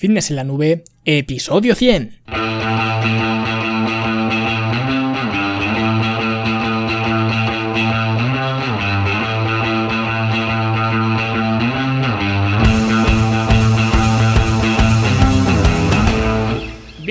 Fitness en la Nube, episodio 100.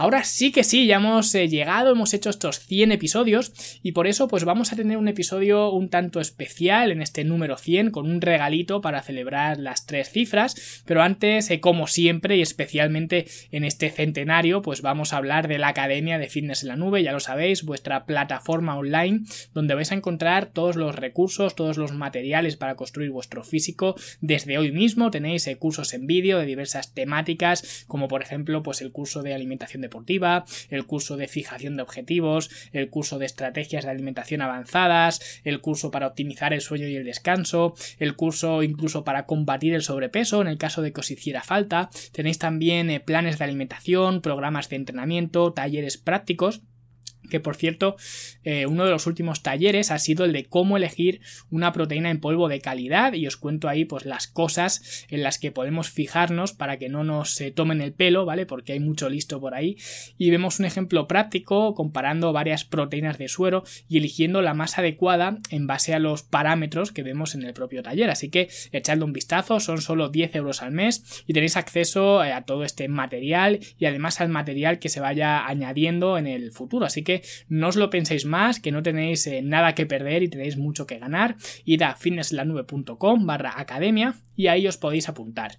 Ahora sí que sí, ya hemos eh, llegado, hemos hecho estos 100 episodios y por eso pues vamos a tener un episodio un tanto especial en este número 100 con un regalito para celebrar las tres cifras, pero antes, eh, como siempre y especialmente en este centenario, pues vamos a hablar de la Academia de Fitness en la Nube, ya lo sabéis, vuestra plataforma online donde vais a encontrar todos los recursos, todos los materiales para construir vuestro físico. Desde hoy mismo tenéis eh, cursos en vídeo de diversas temáticas, como por ejemplo, pues el curso de alimentación deportiva, el curso de fijación de objetivos, el curso de estrategias de alimentación avanzadas, el curso para optimizar el sueño y el descanso, el curso incluso para combatir el sobrepeso en el caso de que os hiciera falta, Tenéis también eh, planes de alimentación, programas de entrenamiento, talleres prácticos que por cierto, eh, uno de los últimos talleres ha sido el de cómo elegir una proteína en polvo de calidad y os cuento ahí pues las cosas en las que podemos fijarnos para que no nos eh, tomen el pelo, ¿vale? Porque hay mucho listo por ahí. Y vemos un ejemplo práctico comparando varias proteínas de suero y eligiendo la más adecuada en base a los parámetros que vemos en el propio taller, así que echadle un vistazo, son solo 10 euros al mes y tenéis acceso eh, a todo este material y además al material que se vaya añadiendo en el futuro, así que no os lo penséis más, que no tenéis eh, nada que perder y tenéis mucho que ganar. Id a fitnesslanube.com barra academia y ahí os podéis apuntar.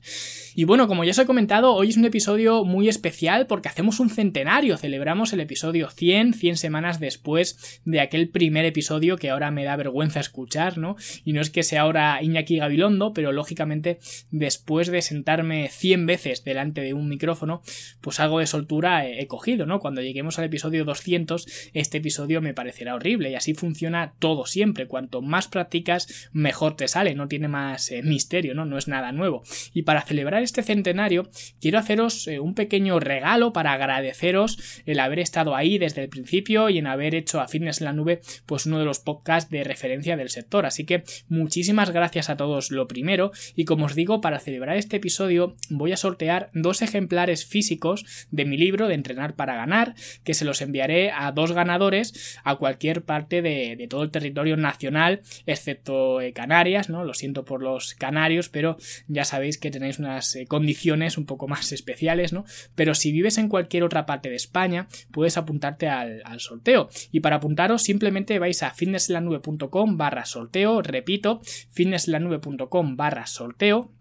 Y bueno, como ya os he comentado, hoy es un episodio muy especial porque hacemos un centenario, celebramos el episodio 100, 100 semanas después de aquel primer episodio que ahora me da vergüenza escuchar, ¿no? Y no es que sea ahora Iñaki Gabilondo, pero lógicamente después de sentarme 100 veces delante de un micrófono, pues algo de soltura he, cogido, ¿no? Cuando lleguemos al episodio 200 este episodio me parecerá horrible y así funciona todo siempre. Cuanto más practicas, mejor te sale, no tiene más eh, misterio, ¿no? No es nada nuevo. Y para celebrar este centenario, quiero haceros eh, un pequeño regalo para agradeceros el haber estado ahí desde el principio y en haber hecho a Fitness en la Nube, pues uno de los podcasts de referencia del sector. Así que muchísimas gracias a todos lo primero. Y como os digo, para celebrar este episodio, voy a sortear dos ejemplares físicos de mi libro de Entrenar para Ganar, que se los enviaré a dos ganadores a cualquier parte de, todo el territorio nacional, excepto eh, Canarias, ¿no? Lo siento por los canarios, pero ya sabéis que tenéis unas eh, condiciones un poco más especiales, ¿no? Pero si vives en cualquier otra parte de España, puedes apuntarte al, sorteo. Y para apuntaros, simplemente vais a fitnesslanube.com barra sorteo, repito, fitnesslanube.com barra sorteo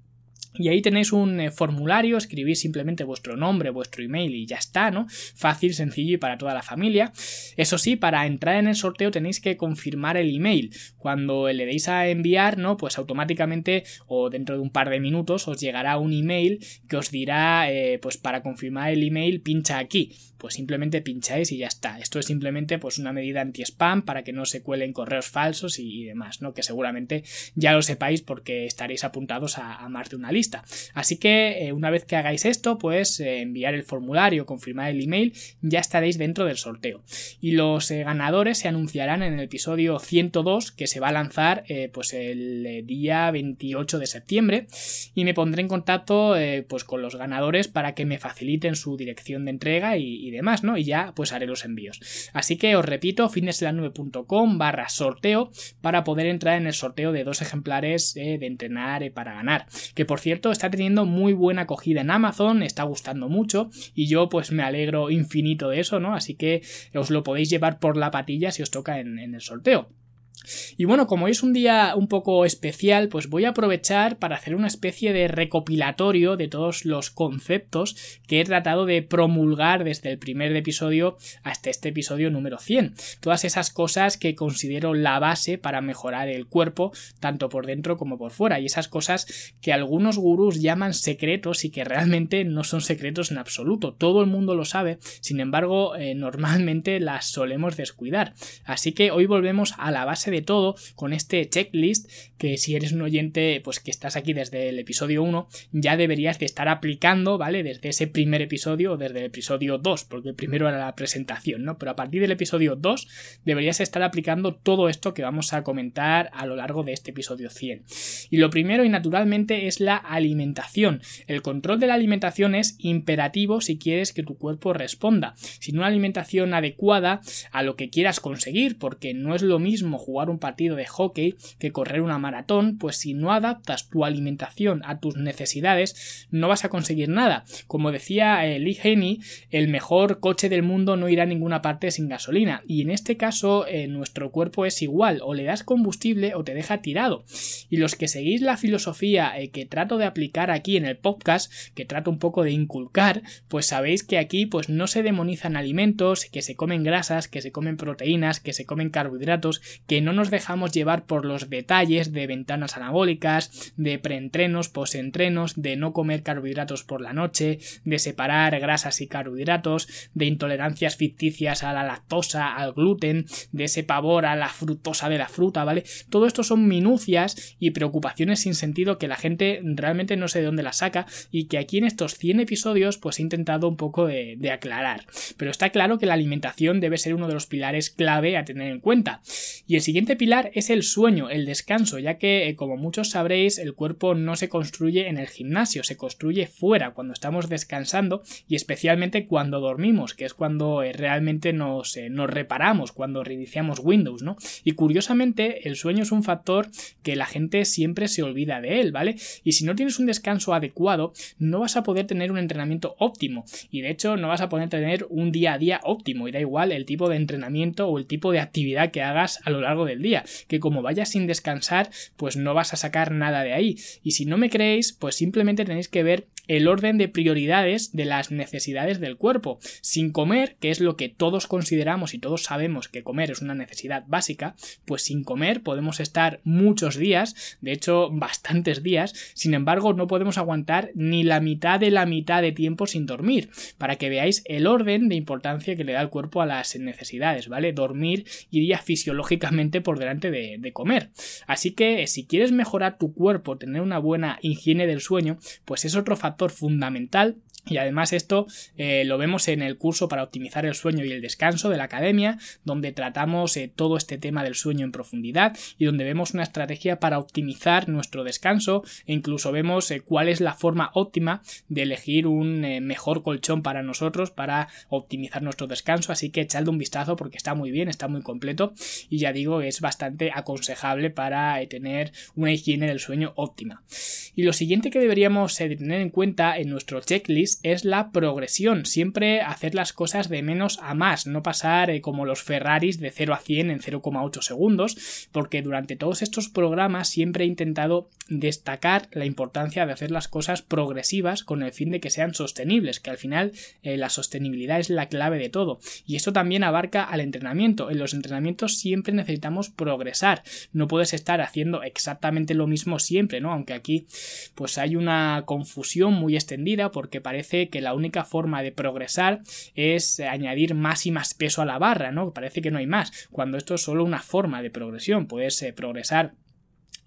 y ahí tenéis un eh, formulario, escribís simplemente vuestro nombre, vuestro email y ya está, ¿no? Fácil, sencillo y para toda la familia. Eso sí, para entrar en el sorteo tenéis que confirmar el email. Cuando le deis a enviar, ¿no? Pues automáticamente o dentro de un par de minutos os llegará un email que os dirá, eh, pues para confirmar el email pincha aquí. Pues simplemente pincháis y ya está. Esto es simplemente pues una medida anti-spam para que no se cuelen correos falsos y, demás, ¿no? Que seguramente ya lo sepáis porque estaréis apuntados a, a más de una lista Así que eh, una vez que hagáis esto, pues eh, enviar el formulario, confirmar el email, ya estaréis dentro del sorteo. Y los eh, ganadores se anunciarán en el episodio 102 que se va a lanzar pues el día 28 de septiembre y me pondré en contacto pues con los ganadores para que me faciliten su dirección de entrega y, demás, ¿no? Y ya pues haré los envíos. Así que os repito, fitnesslanube.com barra sorteo para poder entrar en el sorteo de dos ejemplares de entrenar para ganar. Que por cierto está teniendo muy buena acogida en Amazon, está gustando mucho y yo pues me alegro infinito de eso, ¿no? Así que os lo podéis llevar por la patilla si os toca en el sorteo. Y bueno, como es un día un poco especial, pues voy a aprovechar para hacer una especie de recopilatorio de todos los conceptos que he tratado de promulgar desde el primer episodio hasta este episodio número 100. Todas esas cosas que considero la base para mejorar el cuerpo, tanto por dentro como por fuera. Y esas cosas que algunos gurús llaman secretos y que realmente no son secretos en absoluto. Todo el mundo lo sabe, sin embargo, eh, normalmente las solemos descuidar. Así que hoy volvemos a la base de todo con este checklist que si eres un oyente pues que estás aquí desde el episodio 1 ya deberías de estar aplicando, ¿vale? Desde ese primer episodio o desde el episodio 2, porque el primero era la presentación, ¿no? Pero a partir del episodio 2 deberías estar aplicando todo esto que vamos a comentar a lo largo de este episodio 100. Y lo primero y naturalmente es la alimentación. El control de la alimentación es imperativo si quieres que tu cuerpo responda. Sin una alimentación adecuada a lo que quieras conseguir, porque no es lo mismo jugar un partido de hockey que correr una maratón, pues si no adaptas tu alimentación a tus necesidades, no vas a conseguir nada. Como decía eh, Lee Haney, el mejor coche del mundo no irá a ninguna parte sin gasolina. Y en este caso, eh, nuestro cuerpo es igual, o le das combustible o te deja tirado. Y los que seguís la filosofía eh, que trato de aplicar aquí en el podcast, que trato un poco de inculcar, pues sabéis que aquí pues no se demonizan alimentos, que se comen grasas, que se comen proteínas, que se comen carbohidratos, que no nos dejamos llevar por los detalles de ventanas anabólicas, de preentrenos, posentrenos, de no comer carbohidratos por la noche, de separar grasas y carbohidratos, de intolerancias ficticias a la lactosa, al gluten, de ese pavor a la fructosa de la fruta, ¿vale? Todo esto son minucias y preocupaciones sin sentido que la gente realmente no sé de dónde las saca y que aquí en estos 100 episodios pues he intentado un poco de, de aclarar. Pero está claro que la alimentación debe ser uno de los pilares clave a tener en cuenta. Y el siguiente pilar es el sueño, el descanso, ya que, eh, como muchos sabréis, el cuerpo no se construye en el gimnasio, se construye fuera, cuando estamos descansando y especialmente cuando dormimos, que es cuando eh, realmente nos, eh, nos reparamos, cuando reiniciamos Windows, ¿no? Y curiosamente, el sueño es un factor que la gente siempre se olvida de él, ¿vale? Y si no tienes un descanso adecuado, no vas a poder tener un entrenamiento óptimo y de hecho no vas a poder tener un día a día óptimo y da igual el tipo de entrenamiento o el tipo de actividad que hagas a lo largo del día, que como vayas sin descansar, pues no vas a sacar nada de ahí. Y si no me creéis, pues simplemente tenéis que ver el orden de prioridades de las necesidades del cuerpo. Sin comer, que es lo que todos consideramos y todos sabemos que comer es una necesidad básica, pues sin comer podemos estar muchos días, de hecho bastantes días, sin embargo no podemos aguantar ni la mitad de la mitad de tiempo sin dormir, para que veáis el orden de importancia que le da el cuerpo a las necesidades, ¿vale? Dormir iría fisiológicamente por delante de, de comer. Así que si quieres mejorar tu cuerpo, tener una buena higiene del sueño, pues es otro factor fundamental y además esto eh, lo vemos en el curso para optimizar el sueño y el descanso de la academia, donde tratamos eh, todo este tema del sueño en profundidad y donde vemos una estrategia para optimizar nuestro descanso e incluso vemos eh, cuál es la forma óptima de elegir un mejor colchón para nosotros para optimizar nuestro descanso. Así que echadle un vistazo porque está muy bien, está muy completo y ya digo, es bastante aconsejable para tener una higiene del sueño óptima. Y lo siguiente que deberíamos tener en cuenta en nuestro checklist es la progresión, siempre hacer las cosas de menos a más, no pasar eh, como los Ferraris de 0 a 100 en 0,8 segundos, porque durante todos estos programas siempre he intentado destacar la importancia de hacer las cosas progresivas con el fin de que sean sostenibles, que al final eh, la sostenibilidad es la clave de todo. Y esto también abarca al entrenamiento. En los entrenamientos siempre necesitamos progresar. No puedes estar haciendo exactamente lo mismo siempre, ¿no? Aunque aquí pues hay una confusión muy extendida porque parece que la única forma de progresar es añadir más y más peso a la barra, ¿no? Parece que no hay más, cuando esto es solo una forma de progresión. Puedes eh, progresar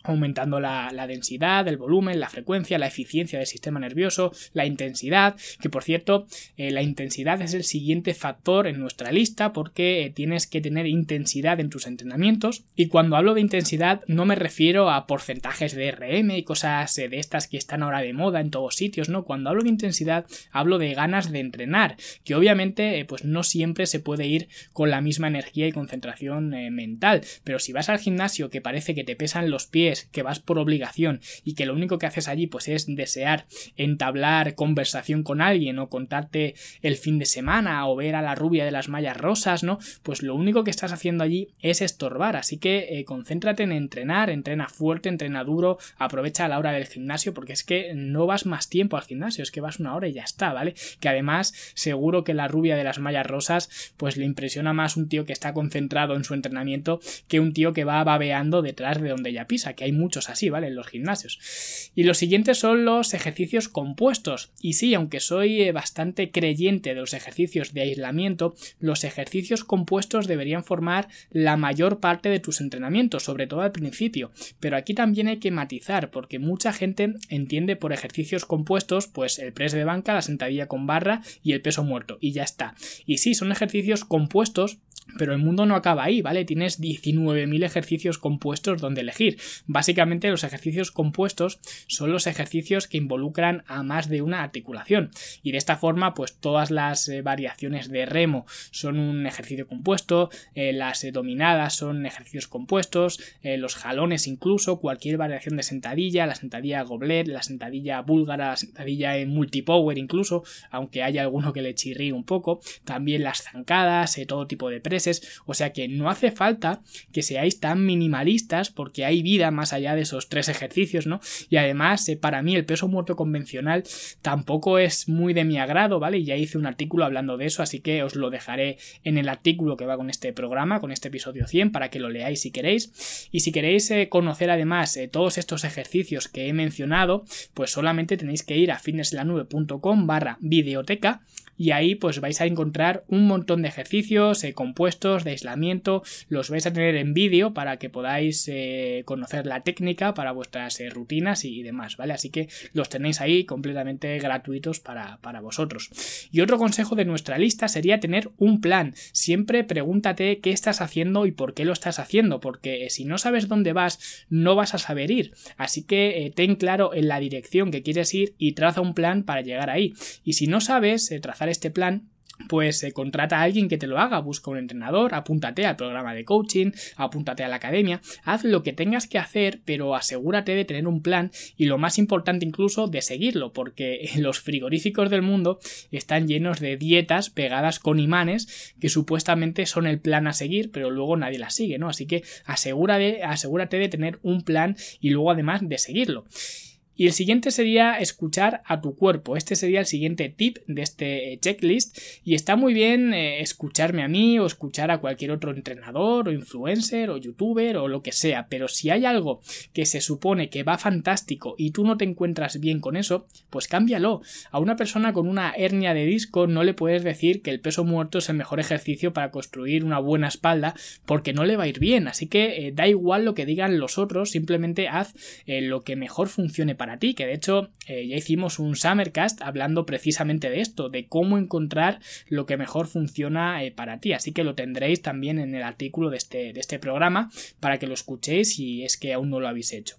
aumentando la, densidad, el volumen, la frecuencia, la eficiencia del sistema nervioso, la intensidad, que por cierto, eh, la intensidad es el siguiente factor en nuestra lista porque eh, tienes que tener intensidad en tus entrenamientos. Y cuando hablo de intensidad no me refiero a porcentajes de RM y cosas eh, de estas que están ahora de moda en todos sitios, no, cuando hablo de intensidad hablo de ganas de entrenar, que obviamente pues no siempre se puede ir con la misma energía y concentración mental, pero si vas al gimnasio que parece que te pesan los pies que vas por obligación y que lo único que haces allí pues es desear entablar conversación con alguien o contarte el fin de semana o ver a la rubia de las mallas rosas, ¿no? Pues lo único que estás haciendo allí es estorbar, así que eh, concéntrate en entrenar, entrena fuerte, entrena duro, aprovecha la hora del gimnasio porque es que no vas más tiempo al gimnasio, es que vas una hora y ya está, ¿vale? Que además seguro que la rubia de las mallas rosas pues le impresiona más un tío que está concentrado en su entrenamiento que un tío que va babeando detrás de donde ya pisa, porque hay muchos así, ¿vale? En los gimnasios. Y los siguientes son los ejercicios compuestos. Y sí, aunque soy eh, bastante creyente de los ejercicios de aislamiento, los ejercicios compuestos deberían formar la mayor parte de tus entrenamientos, sobre todo al principio. Pero aquí también hay que matizar, porque mucha gente entiende por ejercicios compuestos, pues el press de banca, la sentadilla con barra y el peso muerto, y ya está. Y sí, son ejercicios compuestos pero el mundo no acaba ahí, ¿vale? Tienes 19.000 ejercicios compuestos donde elegir. Básicamente los ejercicios compuestos son los ejercicios que involucran a más de una articulación. Y de esta forma, pues todas las eh, variaciones de remo son un ejercicio compuesto, eh, las eh, dominadas son ejercicios compuestos, los jalones incluso, cualquier variación de sentadilla, la sentadilla goblet, la sentadilla búlgara, la sentadilla en multipower incluso, aunque haya alguno que le chirríe un poco, también las zancadas, todo tipo de o sea que no hace falta que seáis tan minimalistas porque hay vida más allá de esos tres ejercicios, ¿no? Y además, eh, para mí el peso muerto convencional tampoco es muy de mi agrado, ¿vale? Ya hice un artículo hablando de eso, así que os lo dejaré en el artículo que va con este programa, con este episodio 100, para que lo leáis si queréis. Y si queréis eh, conocer además eh, todos estos ejercicios que he mencionado, pues solamente tenéis que ir a fitnesslanube.com barra videoteca y ahí pues vais a encontrar un montón de ejercicios eh, compuestos de aislamiento, los vais a tener en vídeo para que podáis eh, conocer la técnica para vuestras eh, rutinas y, demás, ¿vale? Así que los tenéis ahí completamente gratuitos para, para vosotros. Y otro consejo de nuestra lista sería tener un plan. Siempre pregúntate qué estás haciendo y por qué lo estás haciendo, porque si no sabes dónde vas, no vas a saber ir. Así que ten claro en la dirección que quieres ir y traza un plan para llegar ahí. Y si no sabes trazar este plan, pues eh, contrata a alguien que te lo haga, busca un entrenador, apúntate al programa de coaching, apúntate a la academia, haz lo que tengas que hacer, pero asegúrate de tener un plan y lo más importante incluso de seguirlo, porque los frigoríficos del mundo están llenos de dietas pegadas con imanes que supuestamente son el plan a seguir, pero luego nadie las sigue, ¿no? Así que asegúrate, asegúrate de tener un plan y luego además de seguirlo. Y el siguiente sería escuchar a tu cuerpo. Este sería el siguiente tip de este checklist. Y está muy bien eh, escucharme a mí o escuchar a cualquier otro entrenador o influencer o youtuber o lo que sea. Pero si hay algo que se supone que va fantástico y tú no te encuentras bien con eso, pues cámbialo. A una persona con una hernia de disco no le puedes decir que el peso muerto es el mejor ejercicio para construir una buena espalda porque no le va a ir bien. Así que eh, da igual lo que digan los otros, simplemente haz eh, lo que mejor funcione para ti, que de hecho eh, ya hicimos un Summercast hablando precisamente de esto, de cómo encontrar lo que mejor funciona eh, para ti, así que lo tendréis también en el artículo de este, de este programa para que lo escuchéis si es que aún no lo habéis hecho.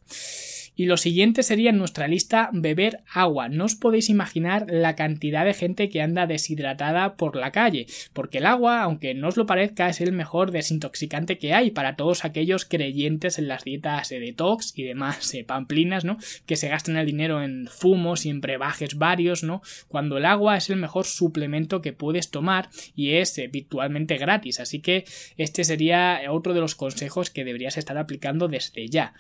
Y lo siguiente sería en nuestra lista beber agua. No os podéis imaginar la cantidad de gente que anda deshidratada por la calle, porque el agua, aunque no os lo parezca, es el mejor desintoxicante que hay para todos aquellos creyentes en las dietas de detox y demás eh, pamplinas, ¿no? Que se gastan el dinero en fumos y en brebajes varios, ¿no? Cuando el agua es el mejor suplemento que puedes tomar y es eh, virtualmente gratis. Así que este sería otro de los consejos que deberías estar aplicando desde ya.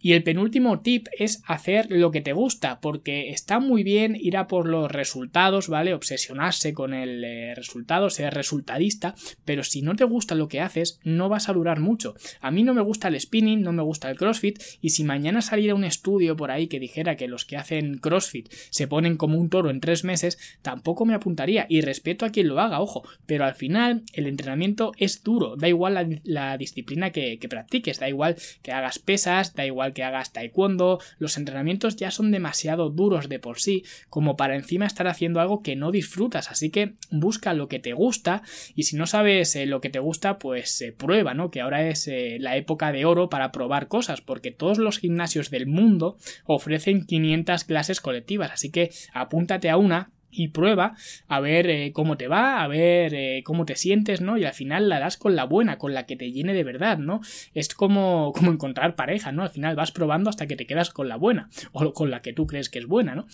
Y el penúltimo tip es hacer lo que te gusta, porque está muy bien ir a por los resultados, ¿vale? Obsesionarse con el eh, resultado, ser resultadista, pero si no te gusta lo que haces, no vas a durar mucho. A mí no me gusta el spinning, no me gusta el CrossFit, y si mañana saliera un estudio por ahí que dijera que los que hacen CrossFit se ponen como un toro en tres meses, tampoco me apuntaría, y respeto a quien lo haga, ojo, pero al final el entrenamiento es duro, da igual la, disciplina que practiques, da igual que hagas pesas, da igual que hagas taekwondo, los entrenamientos ya son demasiado duros de por sí como para encima estar haciendo algo que no disfrutas, así que busca lo que te gusta y si no sabes eh, lo que te gusta, pues eh, prueba, ¿no? Que ahora es eh, la época de oro para probar cosas, porque todos los gimnasios del mundo ofrecen 500 clases colectivas, así que apúntate a una y prueba a ver eh, cómo te va, a ver eh, cómo te sientes, ¿no? Y al final la das con la buena, con la que te llene de verdad, ¿no? Es como, como encontrar pareja, ¿no? Al final vas probando hasta que te quedas con la buena o con la que tú crees que es buena, ¿no?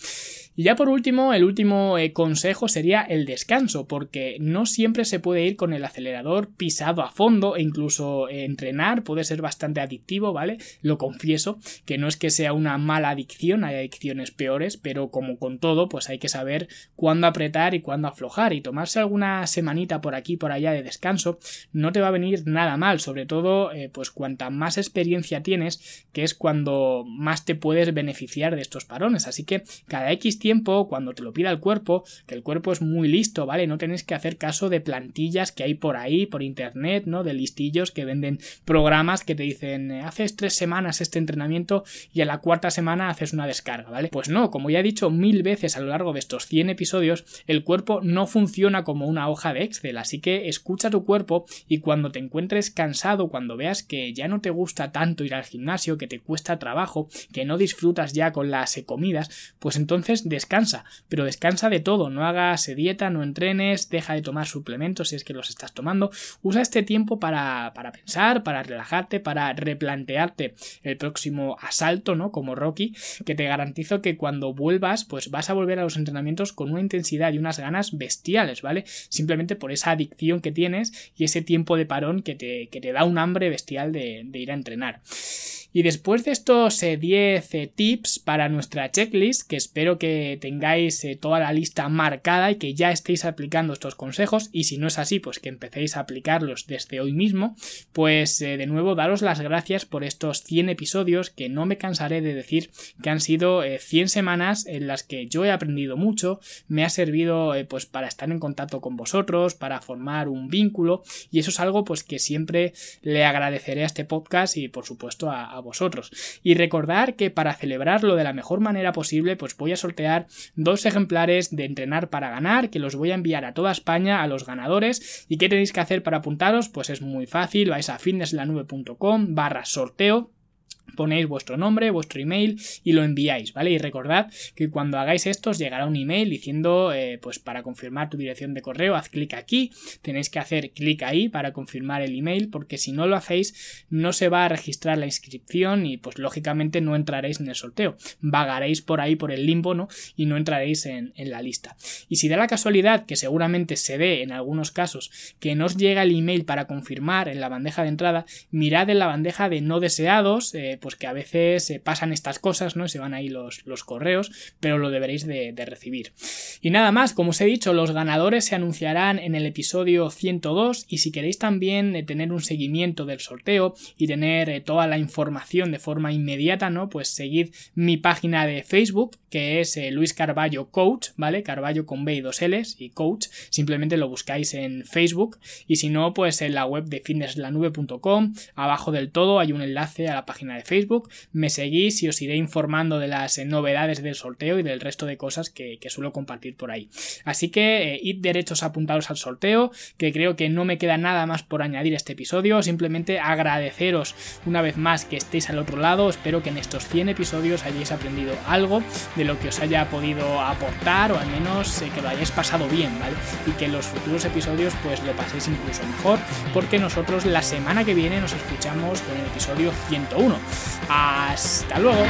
Y ya por último, el último eh, consejo sería el descanso, porque no siempre se puede ir con el acelerador pisado a fondo e incluso entrenar puede ser bastante adictivo, ¿vale? Lo confieso, que no es que sea una mala adicción, hay adicciones peores, pero como con todo, pues hay que saber cuándo apretar y cuándo aflojar y tomarse alguna semanita por aquí por allá de descanso no te va a venir nada mal, sobre todo eh, pues cuanta más experiencia tienes, que es cuando más te puedes beneficiar de estos parones, así que cada X tiempo cuando te lo pida el cuerpo, que el cuerpo es muy listo, ¿vale? No tenéis que hacer caso de plantillas que hay por ahí, por internet, ¿no? De listillos que venden programas que te dicen eh, haces tres semanas este entrenamiento y a la cuarta semana haces una descarga, ¿vale? Pues no, como ya he dicho mil veces a lo largo de estos 100 episodios, el cuerpo no funciona como una hoja de Excel, así que escucha tu cuerpo y cuando te encuentres cansado, cuando veas que ya no te gusta tanto ir al gimnasio, que te cuesta trabajo, que no disfrutas ya con las comidas, pues entonces descansa, pero descansa de todo, no hagas dieta, no entrenes, deja de tomar suplementos si es que los estás tomando, usa este tiempo para, para pensar, para relajarte, para replantearte el próximo asalto, ¿no? Como Rocky, que te garantizo que cuando vuelvas, pues vas a volver a los entrenamientos con intensidad y unas ganas bestiales, ¿vale? Simplemente por esa adicción que tienes y ese tiempo de parón que te, que te da un hambre bestial de, de ir a entrenar. Y después de estos 10 eh, eh, tips para nuestra checklist, que espero que tengáis eh, toda la lista marcada y que ya estéis aplicando estos consejos, y si no es así, pues que empecéis a aplicarlos desde hoy mismo, pues de nuevo daros las gracias por estos 100 episodios que no me cansaré de decir que han sido 100 semanas en las que yo he aprendido mucho, me ha servido pues para estar en contacto con vosotros, para formar un vínculo, y eso es algo pues que siempre le agradeceré a este podcast y por supuesto a vosotros. Y recordar que para celebrarlo de la mejor manera posible, pues voy a sortear dos ejemplares de entrenar para ganar, que los voy a enviar a toda España a los ganadores. ¿Y qué tenéis que hacer para apuntaros? Pues es muy fácil, vais a fitnesslanube.com barra sorteo ponéis vuestro nombre, vuestro email y lo enviáis, ¿vale? Y recordad que cuando hagáis esto os llegará un email diciendo, eh, pues para confirmar tu dirección de correo, haz clic aquí, tenéis que hacer clic ahí para confirmar el email, porque si no lo hacéis no se va a registrar la inscripción y pues lógicamente no entraréis en el sorteo, vagaréis por ahí por el limbo, ¿no? Y no entraréis en, la lista. Y si da la casualidad, que seguramente se dé en algunos casos, que no os llega el email para confirmar en la bandeja de entrada, mirad en la bandeja de no deseados, eh, pues que a veces eh, pasan estas cosas, ¿no? Se van ahí los, los correos, pero lo deberéis de, recibir. Y nada más, como os he dicho, los ganadores se anunciarán en el episodio 102 y si queréis también eh, tener un seguimiento del sorteo y tener eh, toda la información de forma inmediata, ¿no? Pues seguid mi página de Facebook, que es Luis Carballo Coach, ¿vale? Carballo con B y dos L's y Coach, simplemente lo buscáis en Facebook y si no, pues en la web de fitnesslanube.com, abajo del todo hay un enlace a la página de Facebook, me seguís y os iré informando de las eh, novedades del sorteo y del resto de cosas que, suelo compartir por ahí. Así que eh, id derechos apuntados al sorteo, que creo que no me queda nada más por añadir este episodio, simplemente agradeceros una vez más que estéis al otro lado, espero que en estos 100 episodios hayáis aprendido algo de lo que os haya podido aportar o al menos eh, que lo hayáis pasado bien, ¿vale? Y que en los futuros episodios pues lo paséis incluso mejor, porque nosotros la semana que viene nos escuchamos con el episodio 101. Hasta luego.